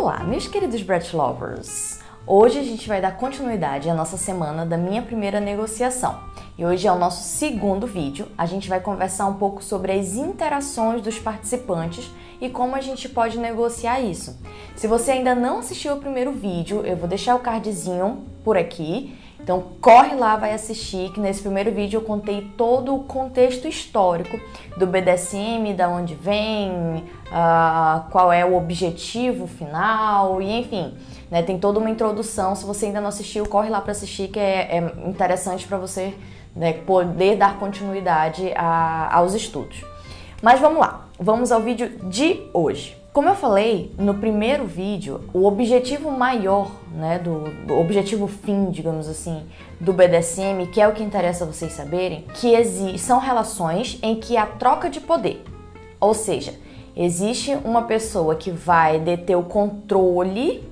Olá, meus queridos Brett Lovers! Hoje a gente vai dar continuidade à nossa semana da minha primeira negociação. E hoje é o nosso segundo vídeo. A gente vai conversar um pouco sobre as interações dos participantes e como a gente pode negociar isso. Se você ainda não assistiu o primeiro vídeo, eu vou deixar o cardzinho por aqui então corre lá, vai assistir, que nesse primeiro vídeo eu contei todo o contexto histórico do BDSM, da onde vem, uh, qual é o objetivo final e enfim, né, tem toda uma introdução. Se você ainda não assistiu, corre lá para assistir, que é, é interessante para você né, poder dar continuidade a, aos estudos. Mas vamos lá, vamos ao vídeo de hoje. Como eu falei no primeiro vídeo, o objetivo maior, né, do, do, objetivo fim, digamos assim, do BDSM, que é o que interessa vocês saberem, que são relações em que há troca de poder. Ou seja, existe uma pessoa que vai deter o controle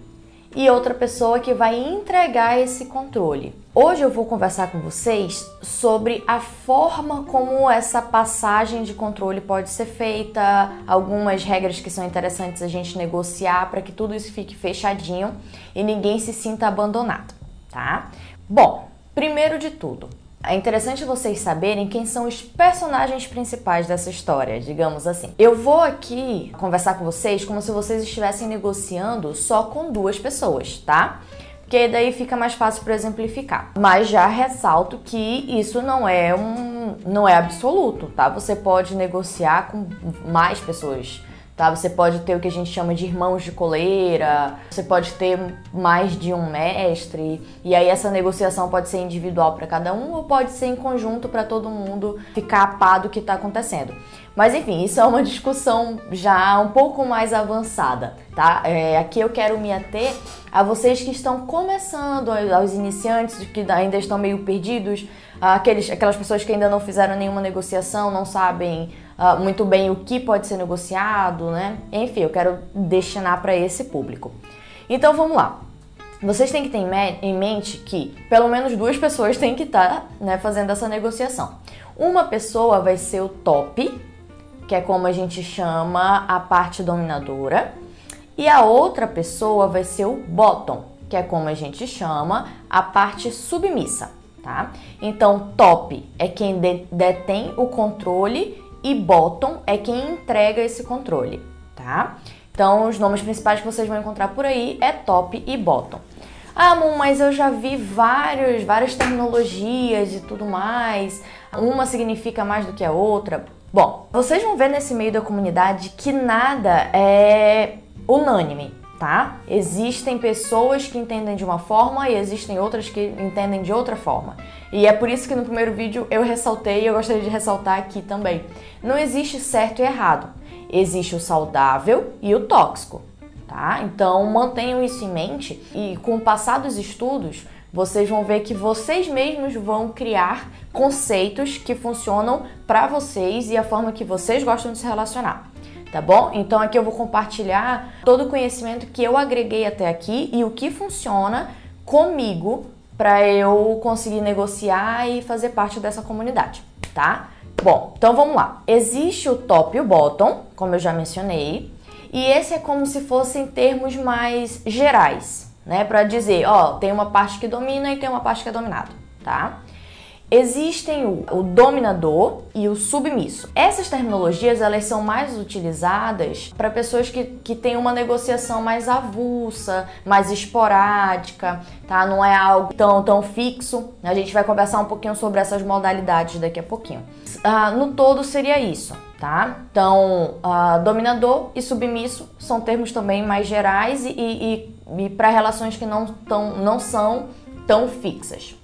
e outra pessoa que vai entregar esse controle. Hoje eu vou conversar com vocês sobre a forma como essa passagem de controle pode ser feita, algumas regras que são interessantes a gente negociar para que tudo isso fique fechadinho e ninguém se sinta abandonado, tá? Bom, primeiro de tudo, é interessante vocês saberem quem são os personagens principais dessa história, digamos assim. Eu vou aqui conversar com vocês como se vocês estivessem negociando só com duas pessoas, tá? Porque daí fica mais fácil para exemplificar. Mas já ressalto que isso não é um não é absoluto, tá? Você pode negociar com mais pessoas tá? Você pode ter o que a gente chama de irmãos de coleira, você pode ter mais de um mestre, e aí essa negociação pode ser individual para cada um ou pode ser em conjunto para todo mundo ficar a par do que está acontecendo. Mas enfim, isso é uma discussão já um pouco mais avançada, tá? É, aqui eu quero me ater a vocês que estão começando, aos iniciantes que ainda estão meio perdidos, aqueles, aquelas pessoas que ainda não fizeram nenhuma negociação, não sabem uh, muito bem o que pode ser negociado, né? Enfim, eu quero destinar para esse público. Então vamos lá. Vocês têm que ter em mente que pelo menos duas pessoas têm que estar tá, né, fazendo essa negociação. Uma pessoa vai ser o top, que é como a gente chama a parte dominadora, e a outra pessoa vai ser o bottom, que é como a gente chama a parte submissa, tá? Então, top é quem detém o controle e bottom é quem entrega esse controle, tá? Então, os nomes principais que vocês vão encontrar por aí é top e bottom. Ah, mas eu já vi vários, várias terminologias e tudo mais. Uma significa mais do que a outra. Bom, vocês vão ver nesse meio da comunidade que nada é unânime, tá? Existem pessoas que entendem de uma forma e existem outras que entendem de outra forma. E é por isso que no primeiro vídeo eu ressaltei e eu gostaria de ressaltar aqui também. Não existe certo e errado. Existe o saudável e o tóxico, tá? Então mantenham isso em mente e com o passar dos estudos, vocês vão ver que vocês mesmos vão criar conceitos que funcionam para vocês e a forma que vocês gostam de se relacionar tá bom? Então aqui eu vou compartilhar todo o conhecimento que eu agreguei até aqui e o que funciona comigo para eu conseguir negociar e fazer parte dessa comunidade, tá? Bom, então vamos lá. Existe o top e o bottom, como eu já mencionei, e esse é como se fossem termos mais gerais, né? Para dizer, ó, tem uma parte que domina e tem uma parte que é dominada, tá? Existem o, o, dominador e o submisso. Essas terminologias elas são mais utilizadas para pessoas que, que têm uma negociação mais avulsa, mais esporádica, tá? Não é algo tão, tão fixo. A gente vai conversar um pouquinho sobre essas modalidades daqui a pouquinho. Uh, no todo seria isso, tá? Então, uh, dominador e submisso são termos também mais gerais e, e, e para relações que não, tão, não são tão fixas.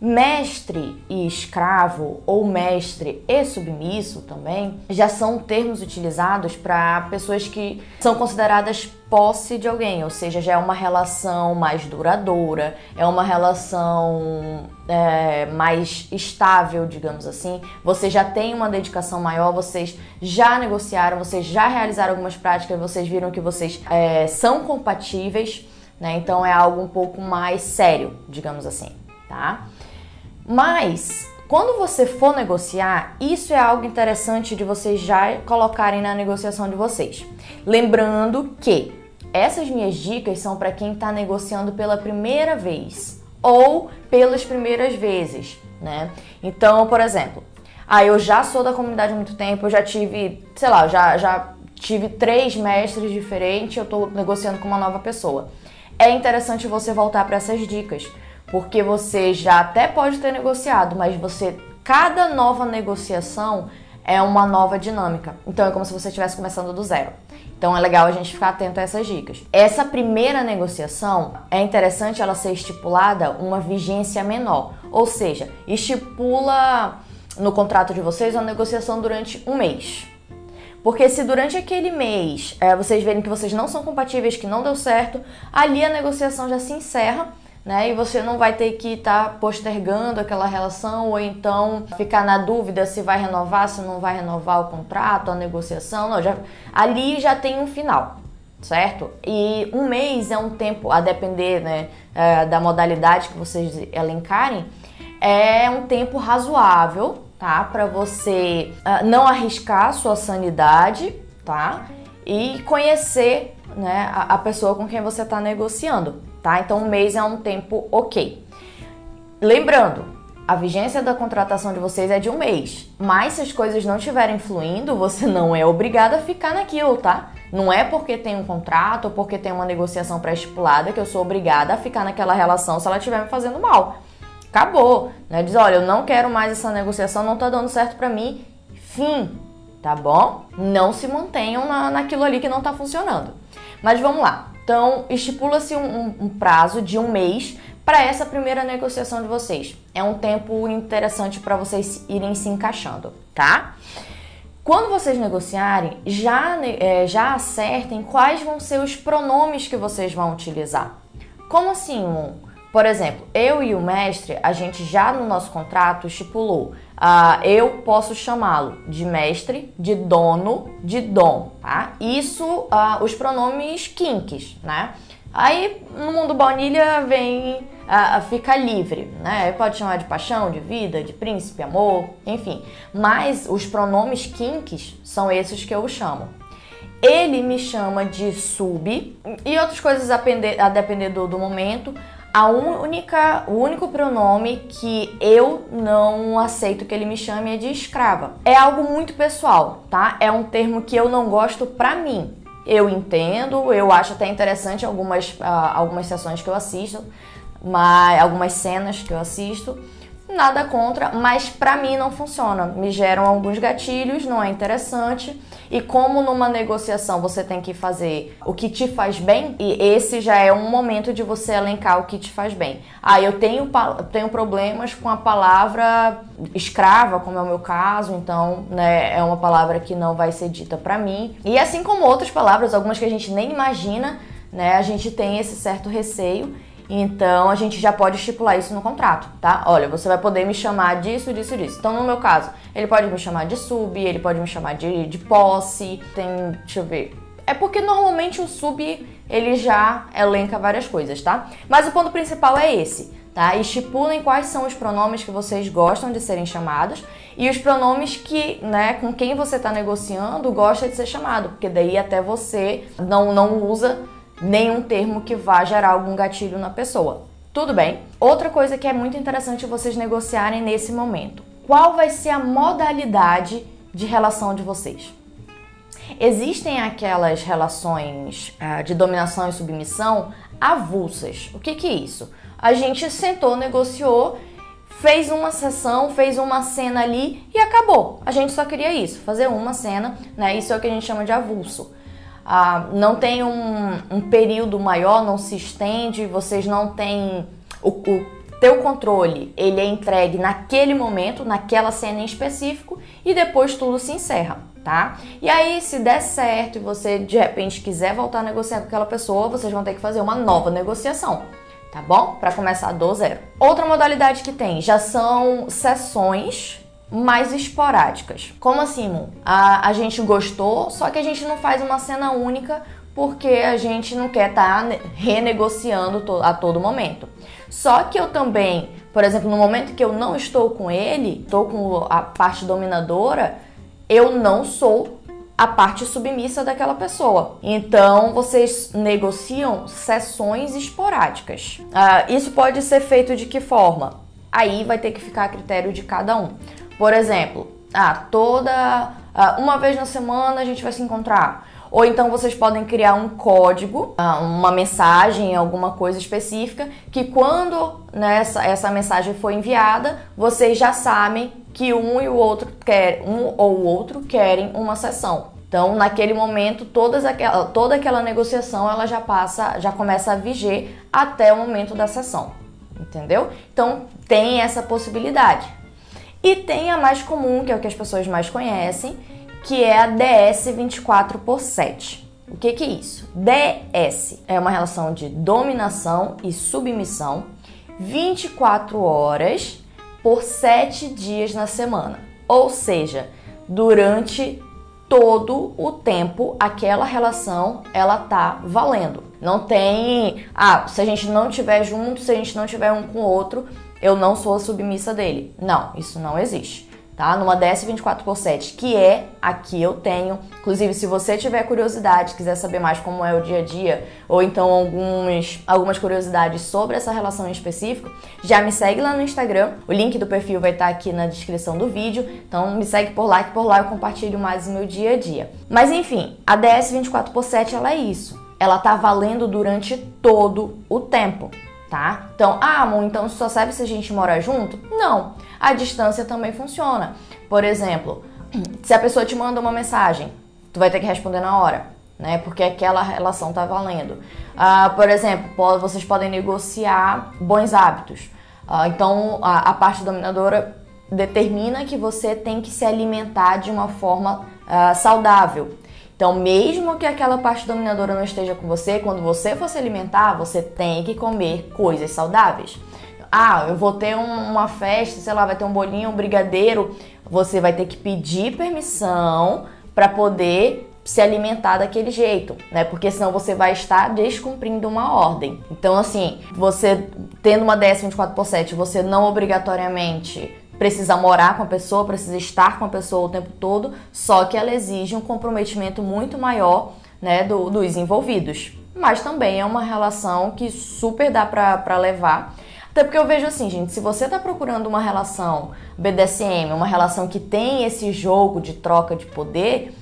Mestre e escravo, ou mestre e submisso também, já são termos utilizados para pessoas que são consideradas posse de alguém, ou seja, já é uma relação mais duradoura, é uma relação é, mais estável, digamos assim. Você já tem uma dedicação maior, vocês já negociaram, vocês já realizaram algumas práticas, vocês viram que vocês é, são compatíveis, né? Então é algo um pouco mais sério, digamos assim, tá? Mas quando você for negociar, isso é algo interessante de vocês já colocarem na negociação de vocês. Lembrando que essas minhas dicas são para quem está negociando pela primeira vez ou pelas primeiras vezes, né? Então, por exemplo, ah, eu já sou da comunidade há muito tempo, eu já tive, sei lá, já, já tive três mestres diferentes, eu estou negociando com uma nova pessoa. É interessante você voltar para essas dicas, porque você já até pode ter negociado, mas você cada nova negociação é uma nova dinâmica. Então é como se você estivesse começando do zero. Então é legal a gente ficar atento a essas dicas. Essa primeira negociação é interessante ela ser estipulada uma vigência menor, ou seja, estipula no contrato de vocês uma negociação durante um mês. Porque se durante aquele mês é, vocês verem que vocês não são compatíveis, que não deu certo, ali a negociação já se encerra né? E você não vai ter que estar tá postergando aquela relação ou então ficar na dúvida se vai renovar, se não vai renovar o contrato, a negociação. Não, já, ali já tem um final, certo? E um mês é um tempo, a depender né, é, da modalidade que vocês elencarem, é um tempo razoável, tá? Para você uh, não arriscar sua sanidade, tá? E conhecer né, a, a pessoa com quem você está negociando tá? Então, um mês é um tempo ok. Lembrando, a vigência da contratação de vocês é de um mês, mas se as coisas não estiverem fluindo, você não é obrigado a ficar naquilo, tá? Não é porque tem um contrato ou porque tem uma negociação pré-estipulada que eu sou obrigada a ficar naquela relação se ela estiver me fazendo mal. Acabou, né? Diz, olha, eu não quero mais essa negociação, não tá dando certo para mim. Fim, tá bom? Não se mantenham na, naquilo ali que não tá funcionando. Mas vamos lá. Então, estipula-se um, um, um prazo de um mês para essa primeira negociação de vocês. É um tempo interessante para vocês irem se encaixando, tá? Quando vocês negociarem, já, é, já acertem quais vão ser os pronomes que vocês vão utilizar. Como assim, Por exemplo, eu e o mestre, a gente já no nosso contrato estipulou Uh, eu posso chamá-lo de mestre, de dono, de dom, tá? Isso, uh, os pronomes kinks, né? Aí no mundo baunilha vem, uh, fica livre, né? Pode chamar de paixão, de vida, de príncipe, amor, enfim. Mas os pronomes kinks são esses que eu chamo. Ele me chama de sub e outras coisas a depender, a depender do, do momento. A única, o único pronome que eu não aceito que ele me chame é de escrava. É algo muito pessoal, tá? É um termo que eu não gosto pra mim. Eu entendo, eu acho até interessante algumas, uh, algumas sessões que eu assisto, mas algumas cenas que eu assisto nada contra, mas para mim não funciona. Me geram alguns gatilhos, não é interessante. E como numa negociação você tem que fazer o que te faz bem, e esse já é um momento de você elencar o que te faz bem. Ah, eu tenho, tenho problemas com a palavra escrava, como é o meu caso, então né, é uma palavra que não vai ser dita para mim. E assim como outras palavras, algumas que a gente nem imagina, né, a gente tem esse certo receio. Então a gente já pode estipular isso no contrato, tá? Olha, você vai poder me chamar disso, disso, disso. Então, no meu caso, ele pode me chamar de sub, ele pode me chamar de, de posse, tem. Deixa eu ver. É porque normalmente o sub ele já elenca várias coisas, tá? Mas o ponto principal é esse, tá? Estipulem quais são os pronomes que vocês gostam de serem chamados e os pronomes que, né, com quem você está negociando gosta de ser chamado, porque daí até você não, não usa nenhum termo que vá gerar algum gatilho na pessoa. Tudo bem? Outra coisa que é muito interessante vocês negociarem nesse momento. Qual vai ser a modalidade de relação de vocês? Existem aquelas relações uh, de dominação e submissão avulsas. O que, que é isso? A gente sentou, negociou, fez uma sessão, fez uma cena ali e acabou. A gente só queria isso, fazer uma cena, né? Isso é o que a gente chama de avulso ah, não tem um, um, período maior, não se estende, vocês não têm o, o teu controle, ele é entregue naquele momento, naquela cena em específico e depois tudo se encerra, tá? E aí, se der certo e você de repente quiser voltar a negociar com aquela pessoa, vocês vão ter que fazer uma nova negociação, tá bom? Para começar do zero. Outra modalidade que tem já são sessões mais esporádicas. Como assim? A, a gente gostou, só que a gente não faz uma cena única porque a gente não quer estar tá renegociando a todo momento. Só que eu também, por exemplo, no momento que eu não estou com ele, estou com a parte dominadora, eu não sou a parte submissa daquela pessoa. Então vocês negociam sessões esporádicas. Uh, isso pode ser feito de que forma? Aí vai ter que ficar a critério de cada um. Por exemplo, ah, toda uh, uma vez na semana a gente vai se encontrar. Ou então vocês podem criar um código, uh, uma mensagem, alguma coisa específica, que quando nessa né, essa mensagem for enviada, vocês já sabem que um e o outro quer, um ou o outro querem uma sessão. Então, naquele momento, todas aquela, toda aquela negociação ela já passa, já começa a viger até o momento da sessão, entendeu? Então, tem essa possibilidade. E tem a mais comum, que é o que as pessoas mais conhecem, que é a DS 24 por 7. O que, que é isso? DS é uma relação de dominação e submissão 24 horas por 7 dias na semana. Ou seja, durante todo o tempo aquela relação ela tá valendo. Não tem, ah, se a gente não tiver junto, se a gente não tiver um com o outro, eu não sou a submissa dele. Não, isso não existe tá? Numa DS 24 por 7, que é a que eu tenho. Inclusive, se você tiver curiosidade, quiser saber mais como é o dia a dia, ou então alguns, algumas curiosidades sobre essa relação em específico, já me segue lá no Instagram. O link do perfil vai estar aqui na descrição do vídeo. Então me segue por lá, que por lá eu compartilho mais o meu dia a dia. Mas enfim, a DS 24 por 7 ela é isso. Ela tá valendo durante todo o tempo tá? Então, ah, amor, então só serve se a gente mora junto? Não. A distância também funciona. Por exemplo, se a pessoa te manda uma mensagem, tu vai ter que responder na hora, né? Porque aquela relação tá valendo. Ah, por exemplo, vocês podem negociar bons hábitos. Ah, então, a, a parte dominadora determina que você tem que se alimentar de uma forma ah, saudável. Então, mesmo que aquela parte dominadora não esteja com você, quando você for se alimentar, você tem que comer coisas saudáveis. Ah, eu vou ter um, uma festa, sei lá, vai ter um bolinho, um brigadeiro. Você vai ter que pedir permissão para poder se alimentar daquele jeito, né? Porque senão você vai estar descumprindo uma ordem. Então, assim, você tendo uma DS 24 por 7, você não obrigatoriamente precisa morar com a pessoa, precisa estar com a pessoa o tempo todo, só que ela exige um comprometimento muito maior né, do, dos envolvidos. Mas também é uma relação que super dá pra, levar. Até porque eu vejo assim, gente, se você tá procurando uma relação BDSM, uma relação que tem esse jogo de troca de poder,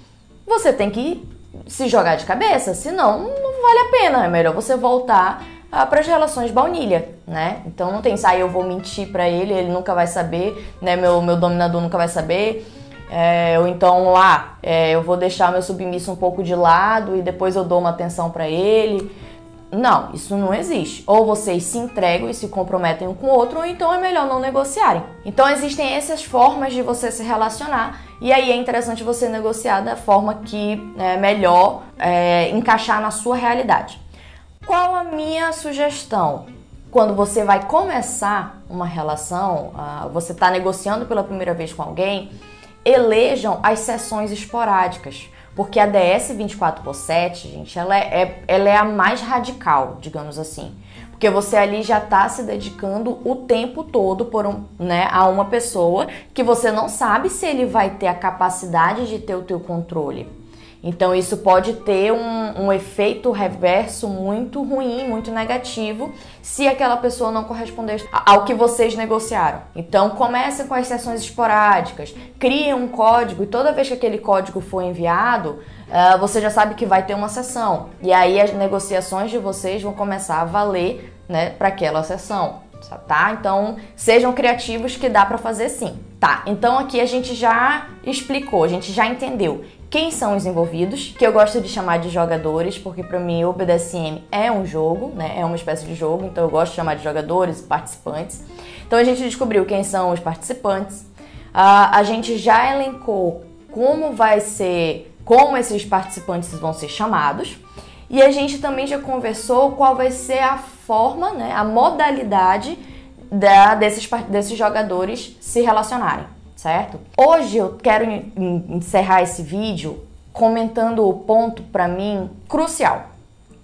você tem que se jogar de cabeça, senão não vale a pena. É melhor você voltar ah, para as relações baunilha, né? Então não tem sair, eu vou mentir para ele, ele nunca vai saber, né? Meu, meu dominador nunca vai saber. É, ou então lá, é, eu vou deixar meu submisso um pouco de lado e depois eu dou uma atenção para ele. Não, isso não existe. Ou vocês se entregam e se comprometem um com o outro, ou então é melhor não negociarem. Então existem essas formas de você se relacionar e aí é interessante você negociar da forma que é melhor é, encaixar na sua realidade. Qual a minha sugestão? Quando você vai começar uma relação, uh, você está negociando pela primeira vez com alguém, elejam as sessões esporádicas. Porque a DS 24 por 7, gente, ela é, é, ela é a mais radical, digamos assim. Porque você ali já está se dedicando o tempo todo por um, né, a uma pessoa que você não sabe se ele vai ter a capacidade de ter o teu controle. Então isso pode ter um, um, efeito reverso muito ruim, muito negativo, se aquela pessoa não corresponder ao que vocês negociaram. Então comece com as sessões esporádicas, crie um código e toda vez que aquele código for enviado, uh, você já sabe que vai ter uma sessão. E aí as negociações de vocês vão começar a valer né, para aquela sessão. Tá? Então sejam criativos que dá para fazer sim. Tá, então aqui a gente já explicou, a gente já entendeu quem são os envolvidos, que eu gosto de chamar de jogadores, porque para mim o BDSM é um jogo, né? É uma espécie de jogo, então eu gosto de chamar de jogadores, participantes. Então a gente descobriu quem são os participantes. Uh, a gente já elencou como vai ser, como esses participantes vão ser chamados. E a gente também já conversou qual vai ser a forma, né, a modalidade da, desses, desses jogadores se relacionarem certo? Hoje eu quero encerrar esse vídeo comentando o ponto para mim crucial.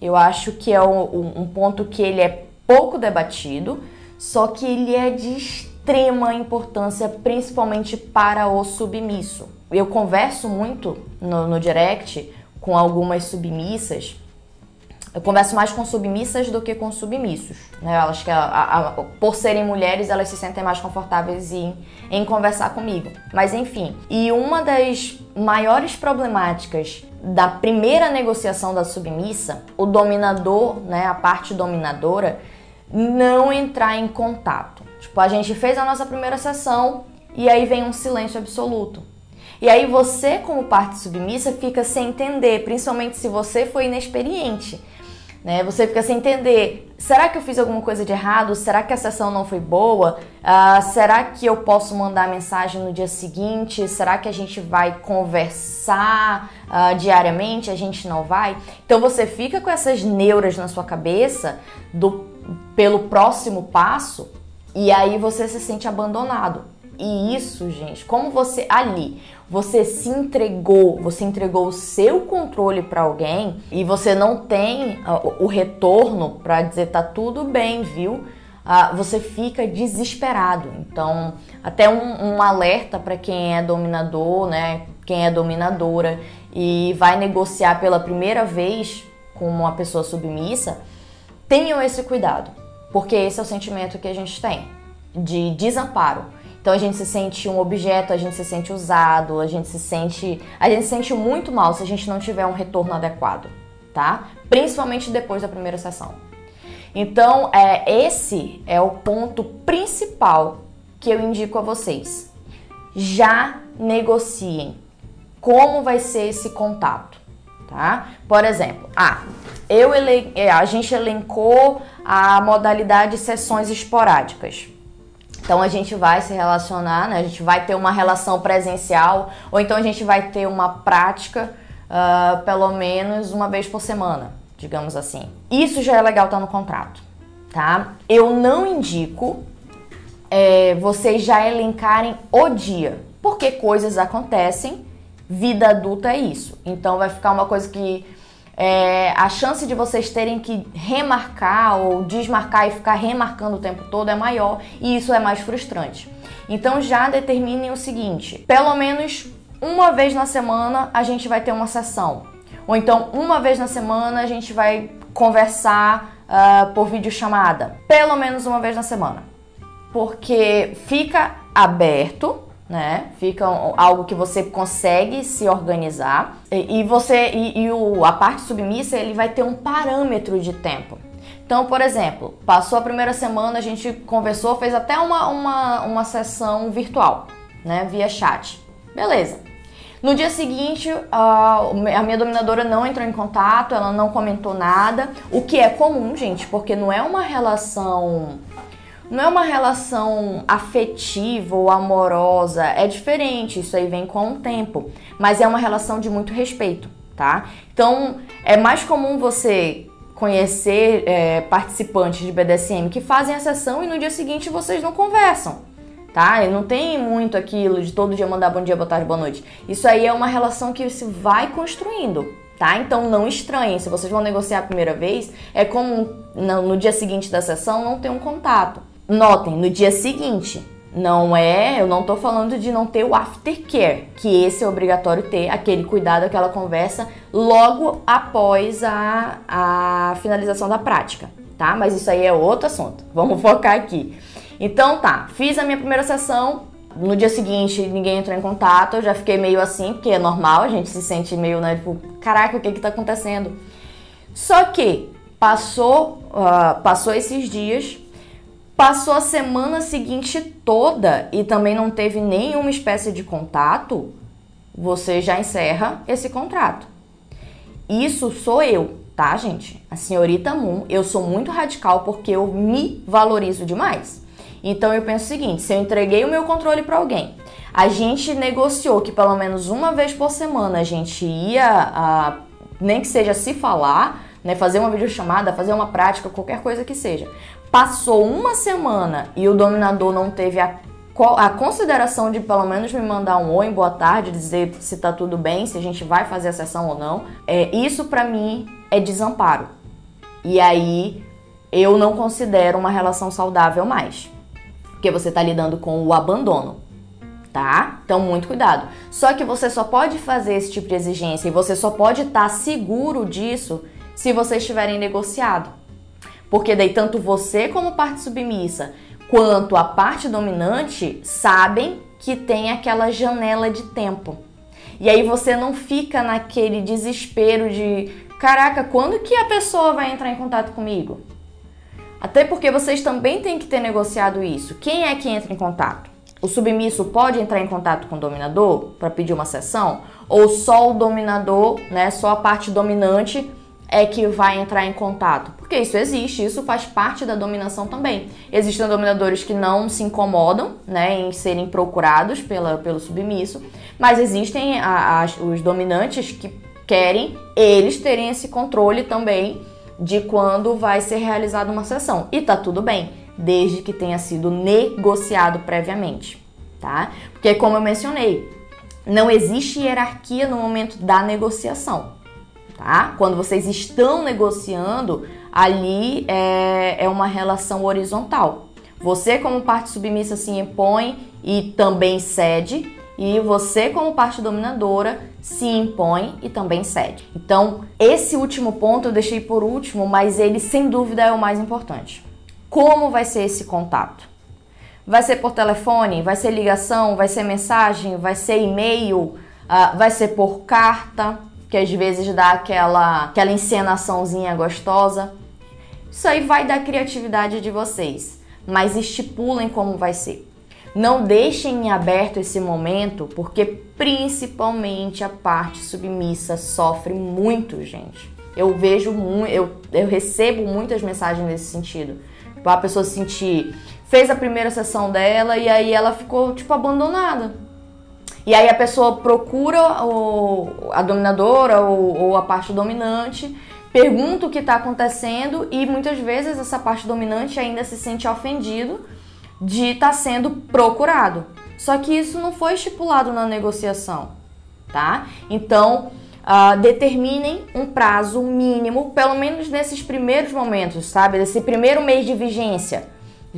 Eu acho que é um, ponto que ele é pouco debatido, só que ele é de extrema importância, principalmente para o submisso. eu converso muito no, no direct com algumas submissas eu converso mais com submissas do que com submissos. Né? Acho que a, a, por serem mulheres, elas se sentem mais confortáveis em, em conversar comigo. Mas enfim, e uma das maiores problemáticas da primeira negociação da submissa, o dominador, né, a parte dominadora, não entrar em contato. Tipo, a gente fez a nossa primeira sessão e aí vem um silêncio absoluto. E aí você, como parte submissa, fica sem entender, principalmente se você foi inexperiente. Né? Você fica sem entender, será que eu fiz alguma coisa de errado? Será que a sessão não foi boa? Uh, será que eu posso mandar mensagem no dia seguinte? Será que a gente vai conversar uh, diariamente? A gente não vai? Então você fica com essas neuras na sua cabeça do, pelo próximo passo e aí você se sente abandonado. E isso, gente, como você ali, você se entregou, você entregou o seu controle para alguém e você não tem uh, o retorno para dizer tá tudo bem, viu? Uh, você fica desesperado. Então, até um, um alerta para quem é dominador, né? Quem é dominadora e vai negociar pela primeira vez com uma pessoa submissa, tenham esse cuidado, porque esse é o sentimento que a gente tem de desamparo. Então a gente se sente um objeto, a gente se sente usado, a gente se sente, a gente se sente muito mal se a gente não tiver um retorno adequado, tá? Principalmente depois da primeira sessão. Então, é, esse é o ponto principal que eu indico a vocês. Já negociem como vai ser esse contato, tá? Por exemplo, ah, eu é, a gente elencou a modalidade sessões esporádicas. Então a gente vai se relacionar, né? a gente vai ter uma relação presencial, ou então a gente vai ter uma prática uh, pelo menos uma vez por semana, digamos assim. Isso já é legal estar tá no contrato, tá? Eu não indico é, vocês já elencarem o dia, porque coisas acontecem, vida adulta é isso. Então vai ficar uma coisa que é, a chance de vocês terem que remarcar ou desmarcar e ficar remarcando o tempo todo é maior e isso é mais frustrante. Então já determinem o seguinte: pelo menos uma vez na semana a gente vai ter uma sessão, ou então uma vez na semana a gente vai conversar uh, por videochamada, pelo menos uma vez na semana, porque fica aberto né? Fica algo que você consegue se organizar e, e você e, e o, a parte submissa ele vai ter um parâmetro de tempo. Então, por exemplo, passou a primeira semana, a gente conversou, fez até uma, uma, uma sessão virtual, né? Via chat. Beleza. No dia seguinte, a minha dominadora não entrou em contato, ela não comentou nada, o que é comum, gente, porque não é uma relação não é uma relação afetiva ou amorosa, é diferente, isso aí vem com o tempo, mas é uma relação de muito respeito, tá? Então é mais comum você conhecer é, participantes de BDSM que fazem a sessão e no dia seguinte vocês não conversam, tá? E não tem muito aquilo de todo dia mandar bom dia, boa tarde, boa noite. Isso aí é uma relação que se vai construindo, tá? Então não estranhem, se vocês vão negociar a primeira vez, é como no, no dia seguinte da sessão não ter um contato. Notem, no dia seguinte, não é, eu não tô falando de não ter o aftercare, que esse é obrigatório ter, aquele cuidado, aquela conversa logo após a, a finalização da prática, tá? Mas isso aí é outro assunto. Vamos focar aqui. Então tá, fiz a minha primeira sessão, no dia seguinte ninguém entrou em contato, eu já fiquei meio assim, porque é normal, a gente se sente meio, né, tipo, caraca, o que que tá acontecendo? Só que passou, uh, passou esses dias, passou a semana seguinte toda e também não teve nenhuma espécie de contato, você já encerra esse contrato. Isso sou eu, tá, gente? A senhorita Moon, eu sou muito radical porque eu me valorizo demais. Então eu penso o seguinte: se eu entreguei o meu controle para alguém, a gente negociou que pelo menos uma vez por semana a gente ia, nem que seja se falar, né, fazer uma videochamada, fazer uma prática, qualquer coisa que seja. Passou uma semana e o dominador não teve a, a consideração de pelo menos me mandar um oi, boa tarde, dizer se tá tudo bem, se a gente vai fazer a sessão ou não. É, isso para mim é desamparo. E aí eu não considero uma relação saudável mais. Porque você tá lidando com o abandono. tá? Então, muito cuidado. Só que você só pode fazer esse tipo de exigência e você só pode estar tá seguro disso se vocês tiverem negociado. Porque daí tanto você como parte submissa quanto a parte dominante sabem que tem aquela janela de tempo. E aí você não fica naquele desespero de, caraca, quando que a pessoa vai entrar em contato comigo? Até porque vocês também têm que ter negociado isso. Quem é que entra em contato? O submisso pode entrar em contato com o dominador para pedir uma sessão? Ou só o dominador, né, só a parte dominante é que vai entrar em contato? Porque isso existe, isso faz parte da dominação também. Existem dominadores que não se incomodam né, em serem procurados pela, pelo submisso, mas existem a, a, os dominantes que querem eles terem esse controle também de quando vai ser realizada uma sessão. E tá tudo bem desde que tenha sido negociado previamente, tá? Porque como eu mencionei, não existe hierarquia no momento da negociação, tá? Quando vocês estão negociando, ali é, é uma relação horizontal. Você como parte submissa se impõe e também cede, e você como parte dominadora se impõe e também cede. Então, esse último ponto eu deixei por último, mas ele sem dúvida é o mais importante. Como vai ser esse contato? Vai ser por telefone? Vai ser ligação? Vai ser mensagem? Vai ser e-mail? Uh, vai ser por carta? Que às vezes dá aquela, aquela encenaçãozinha gostosa. Isso aí vai da criatividade de vocês, mas estipulem como vai ser. Não deixem em aberto esse momento, porque principalmente a parte submissa sofre muito, gente. Eu vejo muito, eu, eu recebo muitas mensagens nesse sentido a pessoa se sentir. Fez a primeira sessão dela e aí ela ficou, tipo, abandonada. E aí a pessoa procura o, a dominadora ou, ou a parte dominante, pergunta o que está acontecendo e muitas vezes essa parte dominante ainda se sente ofendido de estar tá sendo procurado. Só que isso não foi estipulado na negociação, tá? Então, uh, determinem um prazo mínimo, pelo menos nesses primeiros momentos, sabe? Desse primeiro mês de vigência,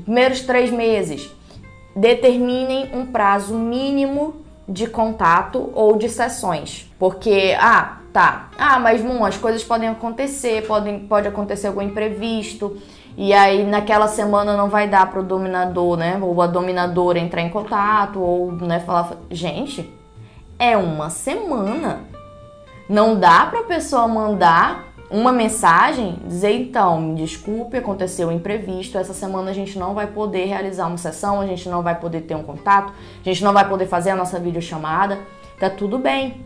primeiros três meses. Determinem um prazo mínimo de contato ou de sessões. Porque, ah, tá, ah, mas Moon, as coisas podem acontecer, podem, pode acontecer algum imprevisto. E aí naquela semana não vai dar para o dominador, né? Ou a dominadora entrar em contato, ou né, falar. Gente, é uma semana. Não dá para a pessoa mandar uma mensagem, dizer então, me desculpe, aconteceu um imprevisto, essa semana a gente não vai poder realizar uma sessão, a gente não vai poder ter um contato, a gente não vai poder fazer a nossa videochamada. Tá tudo bem.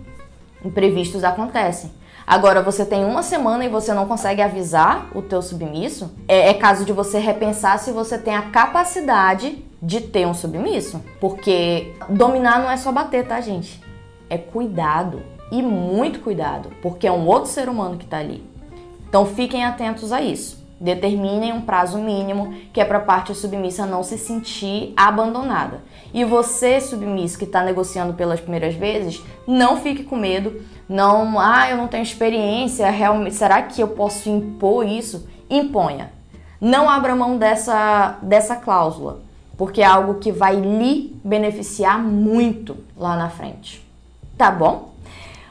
Imprevistos acontecem. Agora, você tem uma semana e você não consegue avisar o teu submisso, é, é caso de você repensar se você tem a capacidade de ter um submisso. Porque dominar não é só bater, tá, gente? É cuidado e muito cuidado, porque é um outro ser humano que está ali. Então fiquem atentos a isso. Determinem um prazo mínimo que é para a parte submissa não se sentir abandonada. E você, submisso, que está negociando pelas primeiras vezes, não fique com medo. Não, ah, eu não tenho experiência, realmente, será que eu posso impor isso? Imponha. Não abra mão dessa, dessa cláusula, porque é algo que vai lhe beneficiar muito lá na frente. Tá bom?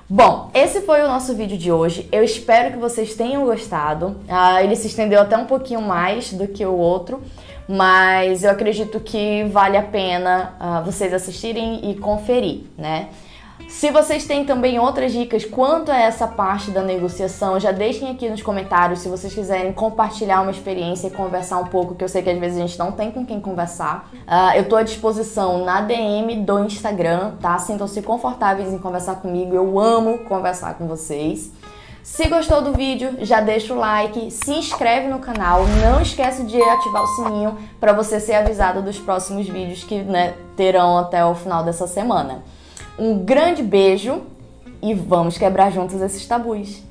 Bom, esse foi o nosso vídeo de hoje. Eu espero que vocês tenham gostado. Uh, ele se estendeu até um pouquinho mais do que o outro, mas eu acredito que vale a pena uh, vocês assistirem e conferir, né? Se vocês têm também outras dicas quanto a essa parte da negociação, já deixem aqui nos comentários se vocês quiserem compartilhar uma experiência e conversar um pouco, que eu sei que às vezes a gente não tem com quem conversar. Uh, eu estou à disposição na DM do Instagram, tá? Sintam-se confortáveis em conversar comigo, eu amo conversar com vocês. Se gostou do vídeo, já deixa o like, se inscreve no canal, não esquece de ativar o sininho para você ser avisado dos próximos vídeos que né, terão até o final dessa semana. Um grande beijo e vamos quebrar juntos esses tabus.